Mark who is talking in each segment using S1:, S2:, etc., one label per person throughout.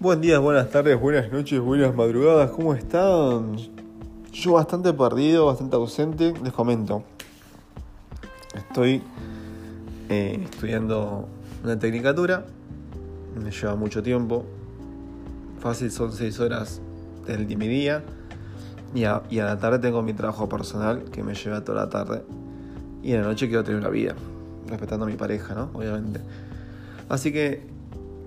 S1: Buen día, buenas tardes, buenas noches, buenas madrugadas, ¿cómo están? Yo bastante perdido, bastante ausente, les comento. Estoy eh, estudiando una tecnicatura, me lleva mucho tiempo, fácil son 6 horas del día mi día, y a, y a la tarde tengo mi trabajo personal que me lleva toda la tarde, y en la noche quiero tener una vida, respetando a mi pareja, ¿no? Obviamente. Así que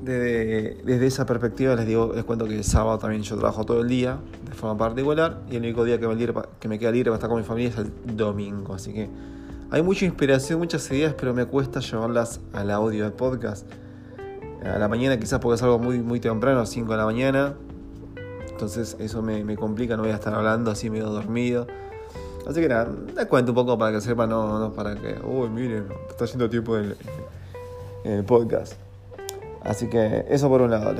S1: desde, esa perspectiva les digo, les cuento que el sábado también yo trabajo todo el día de forma particular y el único día que me, queda libre para estar con mi familia es el domingo. Así que hay mucha inspiración, muchas ideas, pero me cuesta llevarlas al audio del podcast. A la mañana quizás porque es algo muy, muy temprano, 5 de la mañana. Entonces eso me, me, complica, no voy a estar hablando así medio dormido. Así que nada, les cuento un poco para que sepan, no, no para que, uy, miren, está haciendo tiempo en en el podcast. Así que eso por un lado.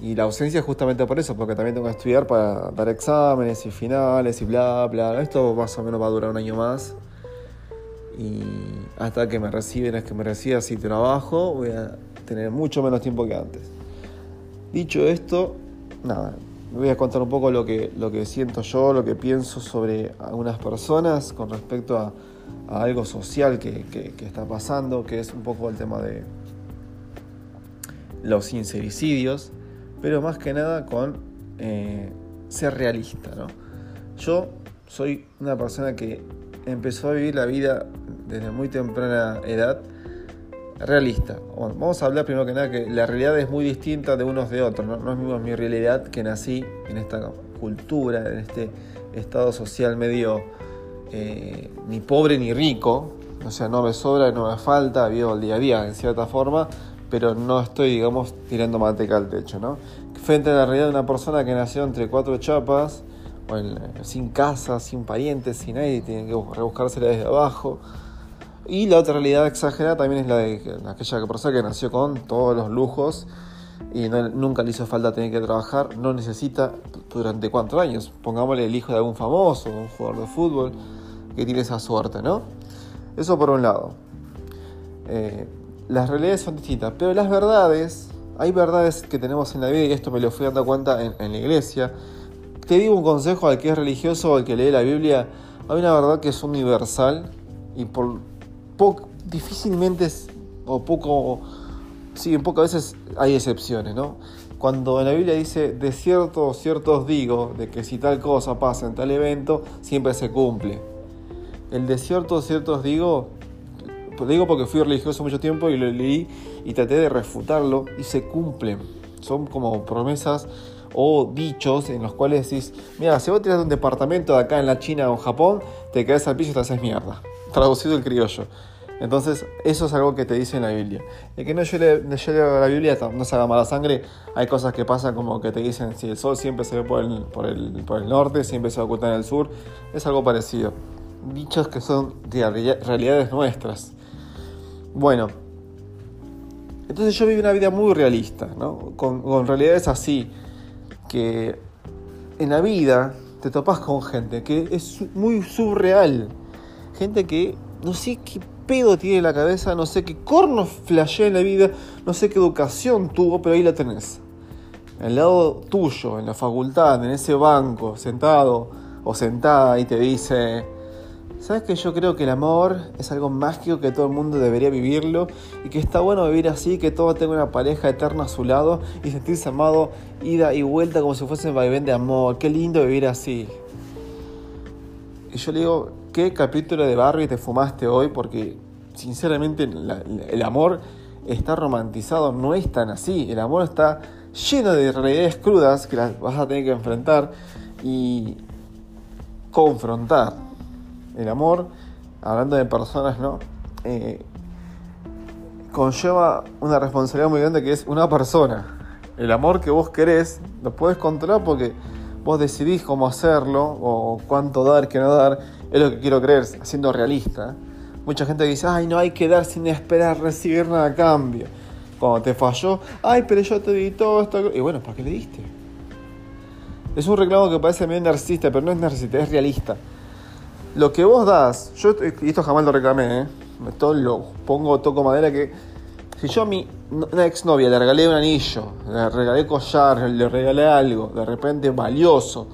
S1: Y la ausencia es justamente por eso, porque también tengo que estudiar para dar exámenes y finales y bla, bla. Esto más o menos va a durar un año más. Y hasta que me reciben, es que me reciba si trabajo, voy a tener mucho menos tiempo que antes. Dicho esto, nada, voy a contar un poco lo que, lo que siento yo, lo que pienso sobre algunas personas con respecto a, algo social que, que, que está pasando, que es un poco el tema de los sincericidios, pero más que nada con eh, ser realista. ¿no? Yo soy una persona que empezó a vivir la vida desde muy temprana edad realista. Bueno, vamos a hablar primero que nada que la realidad es muy distinta de unos de otros. No, es mi realidad que nací en esta cultura, en este estado social medio eh, ni pobre ni rico. O sea, no me sobra, no me falta, vivo el día a día en cierta forma, pero no estoy, digamos, tirando manteca al techo, ¿no? Frente a la realidad de una persona que nació entre cuatro chapas, sin casa, sin parientes, sin nadie, tiene que rebuscársela desde abajo. Y la otra realidad exagerada también es la de aquella persona que nació con todos los lujos y nunca le hizo falta tener que trabajar, no necesita durante cuatro años. Pongámosle el hijo de algún famoso, un jugador de fútbol que tiene esa suerte, ¿no? Eso por un lado. Eh, las realidades son distintas, pero las verdades, hay verdades que tenemos en la vida y esto me lo fui dando cuenta en, la iglesia. Te digo un consejo al que es religioso o al que lee la Biblia, hay una verdad que es universal y por poco, difícilmente es, o poco, sí, en pocas veces hay excepciones, ¿no? Cuando en la Biblia dice, de cierto, cierto os digo, de que si tal cosa pasa en tal evento, siempre se cumple. El de cierto, cierto os digo, lo digo porque fui religioso mucho tiempo y lo leí y traté de refutarlo y se cumplen. Son como promesas o dichos en los cuales decís, mira, si vos tiras un departamento de acá en la China o en Japón, te caes al piso y te haces mierda. Traducido el criollo. Entonces, eso es algo que te dice en la Biblia. El que no lea la Biblia no se haga mala sangre. Hay cosas que pasan como que te dicen si el sol siempre se ve por el, por el, por el norte, siempre se oculta en el sur. Es algo parecido. Dichos que son de realidades nuestras. Bueno, entonces yo vivo una vida muy realista, ¿no? Con, con realidades así, que en la vida te topas con gente que es muy surreal. Gente que no sé qué pedo tiene en la cabeza, no sé qué corno flashea en la vida, no sé qué educación tuvo, pero ahí la tenés. Al lado tuyo, en la facultad, en ese banco, sentado o sentada, y te dice, ¿sabes que yo creo que el amor es algo mágico que todo el mundo debería vivirlo y que está bueno vivir así, que todo tenga una pareja eterna a su lado y sentirse amado ida y vuelta como si fuese un vaivén de amor? Qué lindo vivir así. Y yo le digo, ¿qué capítulo de Barry te fumaste hoy? Porque sinceramente el amor está romantizado, no es tan así. El amor está lleno de realidades crudas que las vas a tener que enfrentar y confrontar. El amor, hablando de personas, ¿no? Eh, conlleva una responsabilidad muy grande que es una persona. El amor que vos querés lo puedes controlar porque vos decidís cómo hacerlo o cuánto dar, qué no dar. Es lo que quiero creer, siendo realista. Mucha gente dice, ay, no hay que dar sin esperar recibir nada a cambio. Cuando te falló, ay, pero yo te di todo esto. Y bueno, ¿para qué le diste? Es un reclamo que parece medio narcisista, pero no es narcisista, es realista. Lo que vos das, yo esto jamás lo reclamé, ¿eh? Lo pongo, toco madera que Si yo a mi una exnovia le regalé un anillo, le regalé collar, le regalé algo, de repente valioso,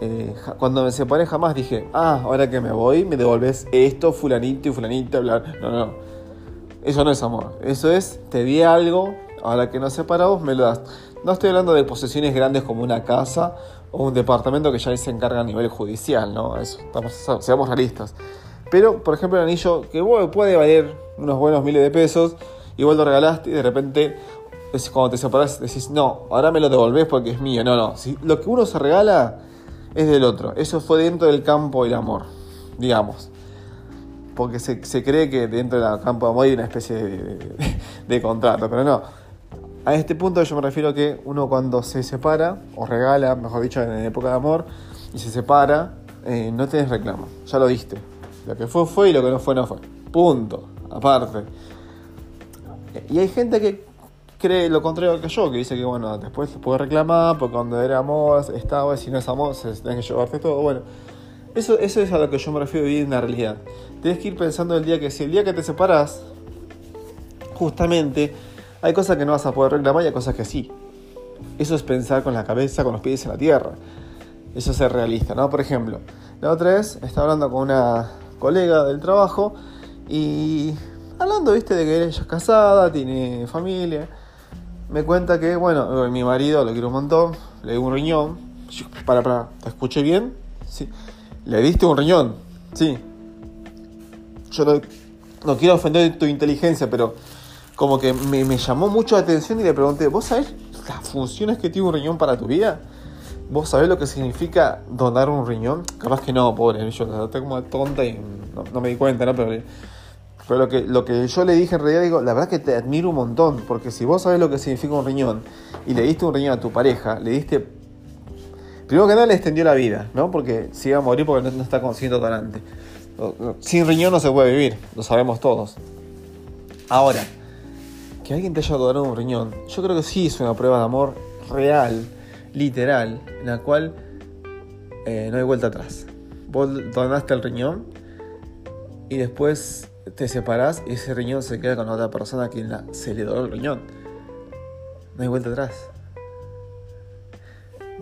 S1: eh, cuando me separé jamás dije, ah, ahora que me voy, me devolves esto, fulanito y fulanita, bla. No, no. Eso no es amor. Eso es, te di algo, ahora que nos separamos, me lo das. No estoy hablando de posesiones grandes como una casa o un departamento que ya se encarga a nivel judicial, ¿no? Eso, seamos realistas. Pero, por ejemplo, el anillo que puede valer unos buenos miles de pesos, igual lo regalaste y de repente cuando te separas decís, no, ahora me lo devolvés porque es mío. No, no. Lo que uno se regala es del otro. Eso fue dentro del campo del amor, digamos. Porque se, cree que dentro del campo del amor hay una especie de, contrato, pero no. A este punto yo me refiero a que uno cuando se separa, o regala, mejor dicho, en época de amor, y se separa, eh, no tenés reclamo, ya lo diste. Lo que fue fue y lo que no fue no fue. Punto. Aparte. Y hay gente que cree lo contrario que yo, que dice que bueno, después se puede reclamar, porque cuando era amor estaba, si no es amor, se tiene que llevarte todo. Bueno, eso, eso es a lo que yo me refiero a vivir en la realidad. Tienes que ir pensando el día que si el día que te separas, justamente, hay cosas que no vas a poder reclamar y hay cosas que sí. Eso es pensar con la cabeza, con los pies en la tierra. Eso es ser realista, ¿no? Por ejemplo, la otra vez estaba hablando con una colega del trabajo y hablando, viste, de que ella es casada, tiene familia me cuenta que, bueno, mi marido lo quiero un montón, le di un riñón. Para, para, ¿te escuché bien? Sí. Le diste un riñón, sí. Yo no, quiero ofender tu inteligencia, pero como que me, llamó mucho la atención y le pregunté, ¿vos sabés las funciones que tiene un riñón para tu vida? ¿Vos sabés lo que significa donar un riñón? Capaz que no, pobre, yo la como tonta y no, no me di cuenta, ¿no? Pero pero lo que, lo que yo le dije en realidad, digo, la verdad que te admiro un montón, porque si vos sabés lo que significa un riñón y le diste un riñón a tu pareja, le diste. Primero que nada le extendió la vida, ¿no? Porque si iba a morir porque no, está consciente donante. Sin riñón no se puede vivir, lo sabemos todos. Ahora, que alguien te haya donado un riñón, yo creo que sí es una prueba de amor real, literal, en la cual eh, no hay vuelta atrás. Vos donaste el riñón y después te separás y ese riñón se queda con otra persona a quien se le donó el riñón. No hay vuelta atrás.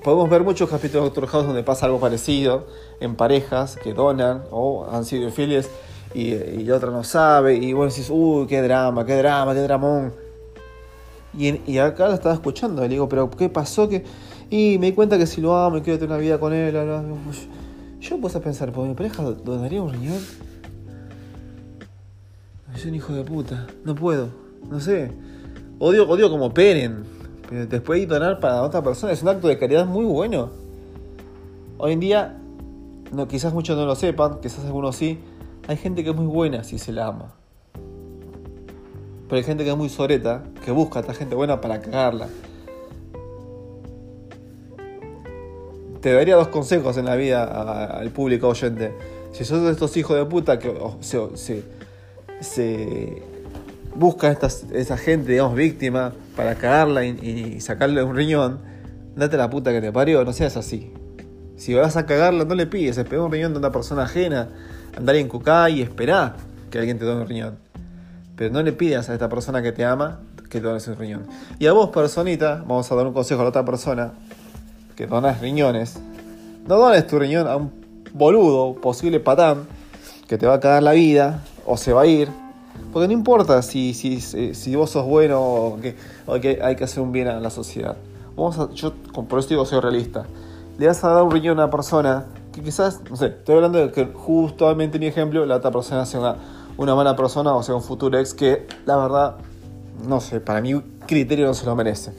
S1: Podemos ver muchos capítulos de Doctor House donde pasa algo parecido en parejas que donan o han sido infieles y, la otra no sabe y vos decís, uy, qué drama, qué drama, qué dramón. Y, y acá lo estaba escuchando y le digo, pero ¿qué pasó? que Y me di cuenta que si lo amo y quiero tener una vida con él, yo me puse a pensar, ¿por mi pareja donaría un riñón? Es un hijo de puta. No puedo. No sé. Odio, odio como peren. Pero después de donar para otra persona es un acto de caridad muy bueno. Hoy en día, no, quizás muchos no lo sepan, quizás algunos sí. Hay gente que es muy buena si se la ama. Pero hay gente que es muy soreta, que busca a esta gente buena para cagarla. Te daría dos consejos en la vida al público oyente. Si sos de estos hijos de puta que se, se busca a esa gente, digamos, víctima para cagarla y, sacarle un riñón, date la puta que te parió, no seas así. Si vas a cagarla, no le pides, espera un riñón de una persona ajena, andar en cucá y esperá que alguien te done un riñón. Pero no le pidas a esta persona que te ama que te dones un riñón. Y a vos, personita, vamos a dar un consejo a la otra persona que donas riñones. No dones tu riñón a un boludo, posible patán, que te va a cagar la vida, o se va a ir. Porque no importa si, si, si vos sos bueno o que, que, hay que hacer un bien a la sociedad. Vamos a, yo por eso digo, soy realista. Le vas a dar un riñón a una persona que quizás, no sé, estoy hablando de que justamente mi ejemplo, la otra persona sea una, una mala persona o sea un futuro ex que la verdad, no sé, para mi criterio no se lo merece.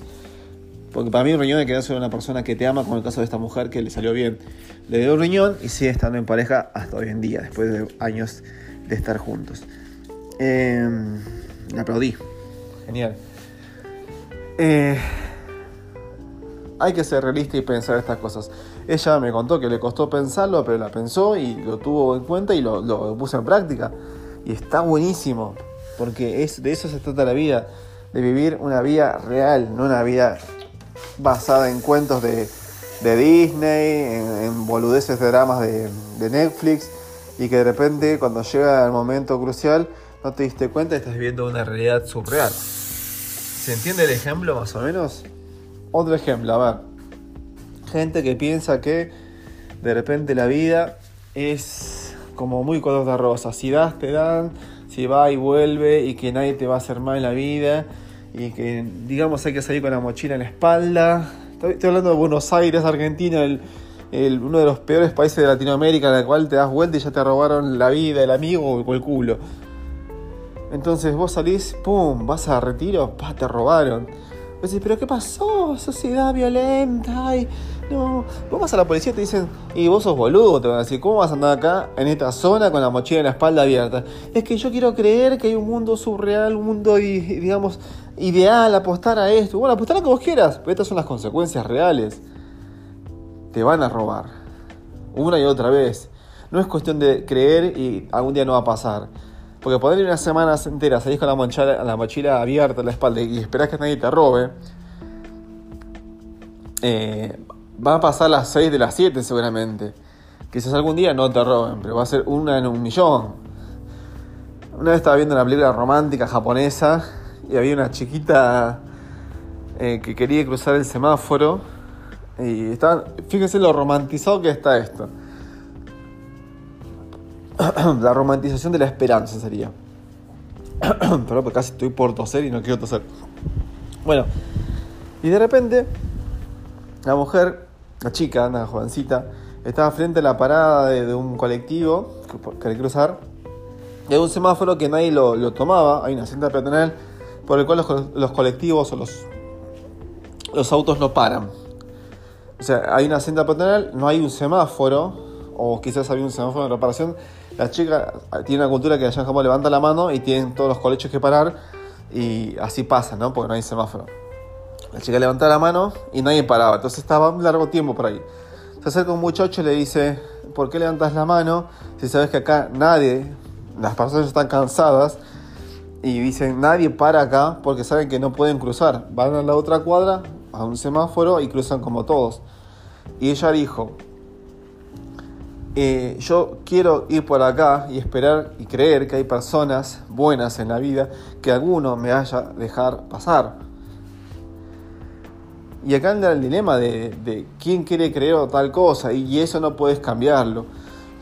S1: Porque para mí un riñón hay que darse a una persona que te ama, como el caso de esta mujer que le salió bien. Le dio un riñón y sigue estando en pareja hasta hoy en día, después de años de estar juntos. Eh, le aplaudí. Genial. Eh, hay que ser realista y pensar estas cosas. Ella me contó que le costó pensarlo, pero la pensó y lo tuvo en cuenta y lo, puso en práctica. Y está buenísimo, porque es, de eso se trata la vida, de vivir una vida real, no una vida basada en cuentos de, Disney, en, boludeces de dramas de, de Netflix y que de repente cuando llega el momento crucial no te diste cuenta y estás viviendo una realidad surreal. ¿Se entiende el ejemplo más o menos? Otro ejemplo, a ver. Gente que piensa que de repente la vida es como muy color de rosa. Si das, te dan, si va y vuelve y que nadie te va a hacer mal en la vida y que digamos hay que salir con la mochila en la espalda. Estoy, hablando de Buenos Aires, Argentina, el, uno de los peores países de Latinoamérica en el cual te das vuelta y ya te robaron la vida, el amigo o el culo. Entonces vos salís, pum, vas a retiro, pa, te robaron. Vos decís, pero ¿qué pasó? Sociedad violenta, ay, no. Vos vas a la policía y te dicen, y vos sos boludo, te van a decir, ¿cómo vas a andar acá en esta zona con la mochila en la espalda abierta? Es que yo quiero creer que hay un mundo surreal, un mundo, digamos, ideal, apostar a esto. Bueno, apostar a lo que vos quieras, pero estas son las consecuencias reales. Te van a robar. Una y otra vez. No es cuestión de creer y algún día no va a pasar. Porque poder ir unas semanas enteras, salís con la mochila, la mochila abierta en la espalda y esperás que nadie te robe, eh, va a pasar las 6 de las 7 seguramente. Quizás algún día no te roben, pero va a ser una en un millón. Una vez estaba viendo una película romántica japonesa y había una chiquita eh, que quería cruzar el semáforo. Y estaban, fíjense lo romantizado que está esto. la romantización de la esperanza sería. Porque casi estoy por toser y no quiero toser. Bueno, y de repente, la mujer, la chica, una jovencita, estaba frente a la parada de, un colectivo que quería cruzar. Y hay un semáforo que nadie lo, tomaba. Hay una cinta peatonal por el cual los, colectivos o los, autos no paran. O sea, hay una cinta peatonal, no hay un semáforo, o quizás había un semáforo de reparación, la chica tiene una cultura que allá en levanta la mano y tienen todos los colegios que parar y así pasa, ¿no? Porque no hay semáforo. La chica levanta la mano y nadie paraba, entonces estaba un largo tiempo por ahí. Se acerca un muchacho y le dice, ¿por qué levantas la mano si sabes que acá nadie, las personas están cansadas y dicen, nadie para acá porque saben que no pueden cruzar. Van a la otra cuadra, a un semáforo y cruzan como todos. Y ella dijo, eh, yo quiero ir por acá y esperar y creer que hay personas buenas en la vida que alguno me haya dejar pasar. Y acá anda el dilema de, quién quiere creer o tal cosa y eso no puedes cambiarlo.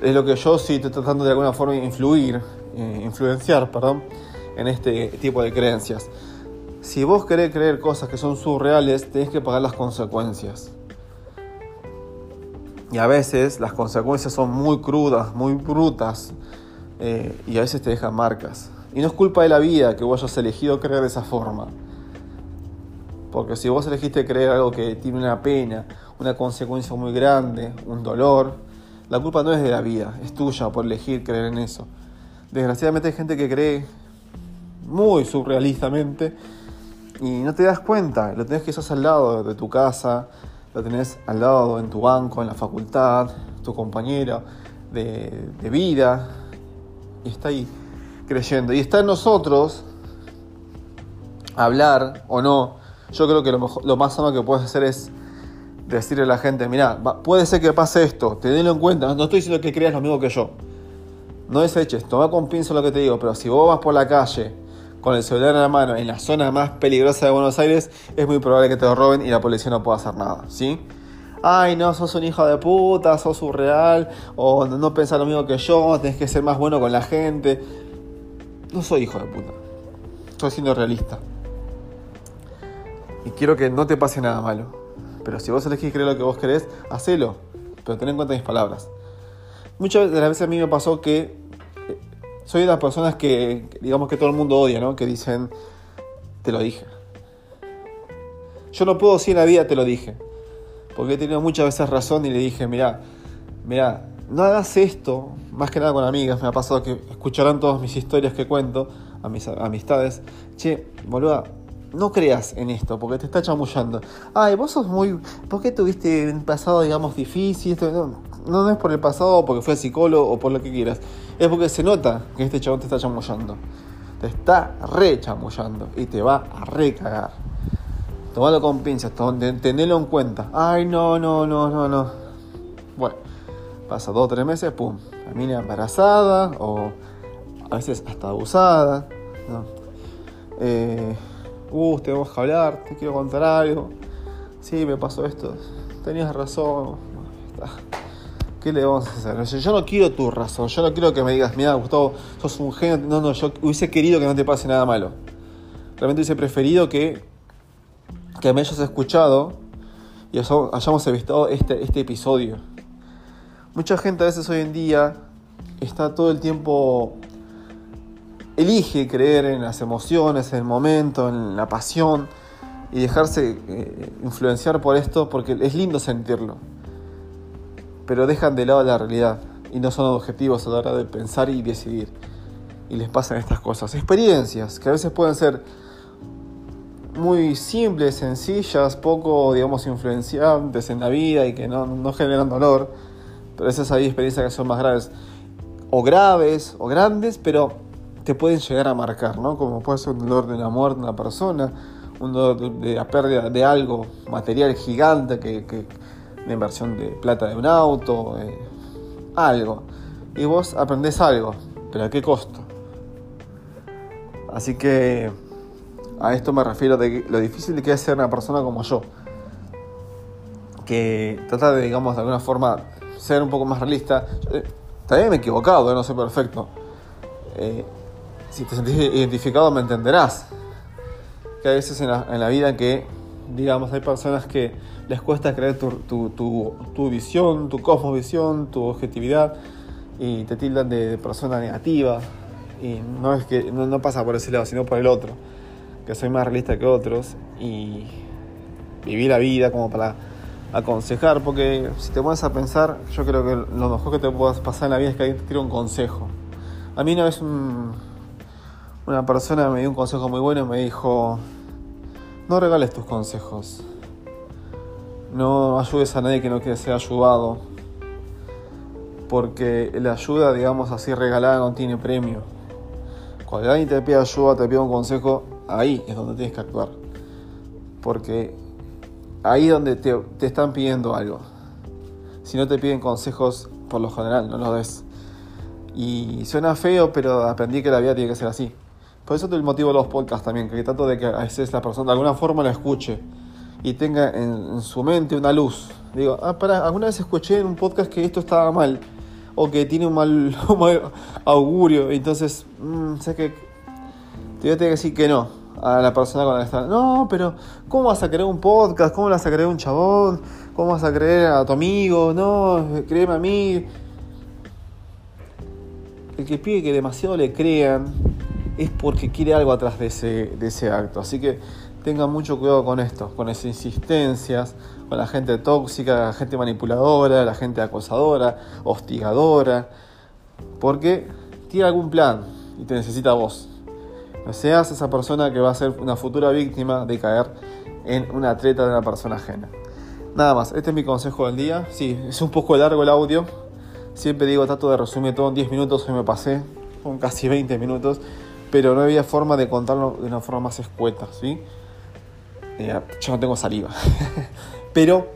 S1: Es lo que yo sí estoy tratando de alguna forma influir, eh, influenciar, perdón, en este tipo de creencias. Si vos querés creer cosas que son surreales, tenés que pagar las consecuencias. Y a veces las consecuencias son muy crudas, muy brutas. Eh, y a veces te dejan marcas. Y no es culpa de la vida que vos hayas elegido creer de esa forma. Porque si vos elegiste creer algo que tiene una pena, una consecuencia muy grande, un dolor, la culpa no es de la vida, es tuya por elegir creer en eso. Desgraciadamente hay gente que cree muy surrealistamente y no te das cuenta, lo tenés estar al lado de tu casa, lo tenés al lado en tu banco, en la facultad, tu compañero de, vida, y está ahí creyendo. Y está en nosotros hablar o no. Yo creo que lo, más sano que puedes hacer es decirle a la gente, mira, puede ser que pase esto, tenedlo en cuenta, no estoy diciendo que creas lo mismo que yo. No deseches, toma con pinza lo que te digo, pero si vos vas por la calle con el celular en la mano en la zona más peligrosa de Buenos Aires, es muy probable que te lo roben y la policía no pueda hacer nada, ¿sí? Ay, no, sos un hijo de puta, sos surreal, o no pensás lo mismo que yo, tenés que ser más bueno con la gente. No soy hijo de puta, estoy siendo realista. Y quiero que no te pase nada malo. Pero si vos elegís creer lo que vos querés, hacelo. Pero ten en cuenta mis palabras. Muchas de las veces a mí me pasó que soy de las personas que, digamos que todo el mundo odia, ¿no? Que dicen, te lo dije. Yo no puedo decir la vida, te lo dije. Porque he tenido muchas veces razón y le dije, mira, mira, no hagas esto, más que nada con amigas, me ha pasado que escucharán todas mis historias que cuento a mis amistades. Che, boluda, no creas en esto, porque te está chamullando. Ay, vos sos muy... ¿Por qué tuviste un pasado, digamos, difícil? No, no es por el pasado, porque fue psicólogo o por lo que quieras. Es porque se nota que este chabón te está chamullando. Te está re chamullando y te va a recagar. Tomalo con pinzas, tenelo en cuenta. Ay, no, no, no, no, no. Bueno, pasa dos o tres meses, pum, la mina embarazada o a veces hasta abusada. Eh, uh, tenemos que hablar, te quiero contar algo. Sí, me pasó esto. Tenías razón. ¿Qué le vamos a hacer? Yo no quiero tu razón, yo no quiero que me digas, mira, Gustavo, sos un genio. No, no, yo hubiese querido que no te pase nada malo. Realmente hubiese preferido que, que me hayas escuchado y hayamos visto este, este episodio. Mucha gente a veces hoy en día está todo el tiempo elige creer en las emociones, en el momento, en la pasión y dejarse eh, influenciar por esto porque es lindo sentirlo. Pero dejan de lado la realidad y no son objetivos a la hora de pensar y decidir. Y les pasan estas cosas. Experiencias que a veces pueden ser muy simples, sencillas, poco, digamos, influenciantes en la vida y que no, no generan dolor. Pero esas hay experiencias que son más graves. O graves o grandes, pero te pueden llegar a marcar, ¿no? Como puede ser un dolor de la muerte de una persona, un dolor de la pérdida de algo material gigante, que, que la inversión de plata de un auto, eh, algo. Y vos aprendés algo, pero ¿a qué costo? Así que a esto me refiero de lo difícil que es ser una persona como yo, que trata de, digamos, de alguna forma ser un poco más realista. Eh, también me he equivocado, no soy perfecto. Eh, si te sentís identificado me entenderás. Que a veces en la, vida que, digamos, hay personas que les cuesta creer tu, tu, tu, visión, tu cosmovisión, tu objetividad y te tildan de, persona negativa. Y no es que no, pasa por ese lado, sino por el otro. Que soy más realista que otros y viví la vida como para aconsejar. Porque si te pones a pensar, yo creo que lo mejor que te puedas pasar en la vida es que alguien te tire un consejo. A mí una vez un, una persona me dio un consejo muy bueno y me dijo, no regales tus consejos, no ayudes a nadie que no quiera ser ayudado, porque la ayuda, digamos así, regalada no tiene premio. Cuando alguien te pide ayuda, te pide un consejo, ahí es donde tienes que actuar, porque ahí es donde te, te están pidiendo algo. Si no te piden consejos, por lo general no lo des. Y suena feo, pero aprendí que la vida tiene que ser así. Por eso es el motivo de los podcasts también, que trato de que a veces la persona de alguna forma la escuche y tenga en, su mente una luz. Digo, ah, para, alguna vez escuché en un podcast que esto estaba mal o que tiene un mal, augurio, entonces, mmm, sé que te voy a tener que decir que no a la persona con la que está. No, pero ¿cómo vas a creer un podcast? ¿Cómo vas a creer un chabón? ¿Cómo vas a creer a tu amigo? No, créeme a mí. El que pide que demasiado le crean es porque quiere algo atrás de ese, de ese acto. Así que tengan mucho cuidado con esto, con esas insistencias, con la gente tóxica, la gente manipuladora, la gente acosadora, hostigadora, porque tiene algún plan y te necesita a vos. No seas esa persona que va a ser una futura víctima de caer en una treta de una persona ajena. Nada más, este es mi consejo del día. Sí, es un poco largo el audio. Siempre digo, trato de resumir todo en 10 minutos, hoy me pasé, con casi 20 minutos pero no había forma de contarlo de una forma más escueta, ¿sí? Eh, yo no tengo saliva. pero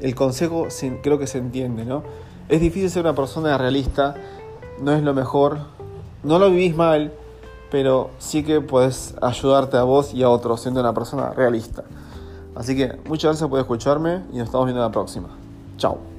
S1: el consejo creo que se entiende, ¿no? Es difícil ser una persona realista, no es lo mejor, no lo vivís mal, pero sí que puedes ayudarte a vos y a otros siendo una persona realista. Así que muchas gracias por escucharme y nos estamos viendo la próxima. Chao.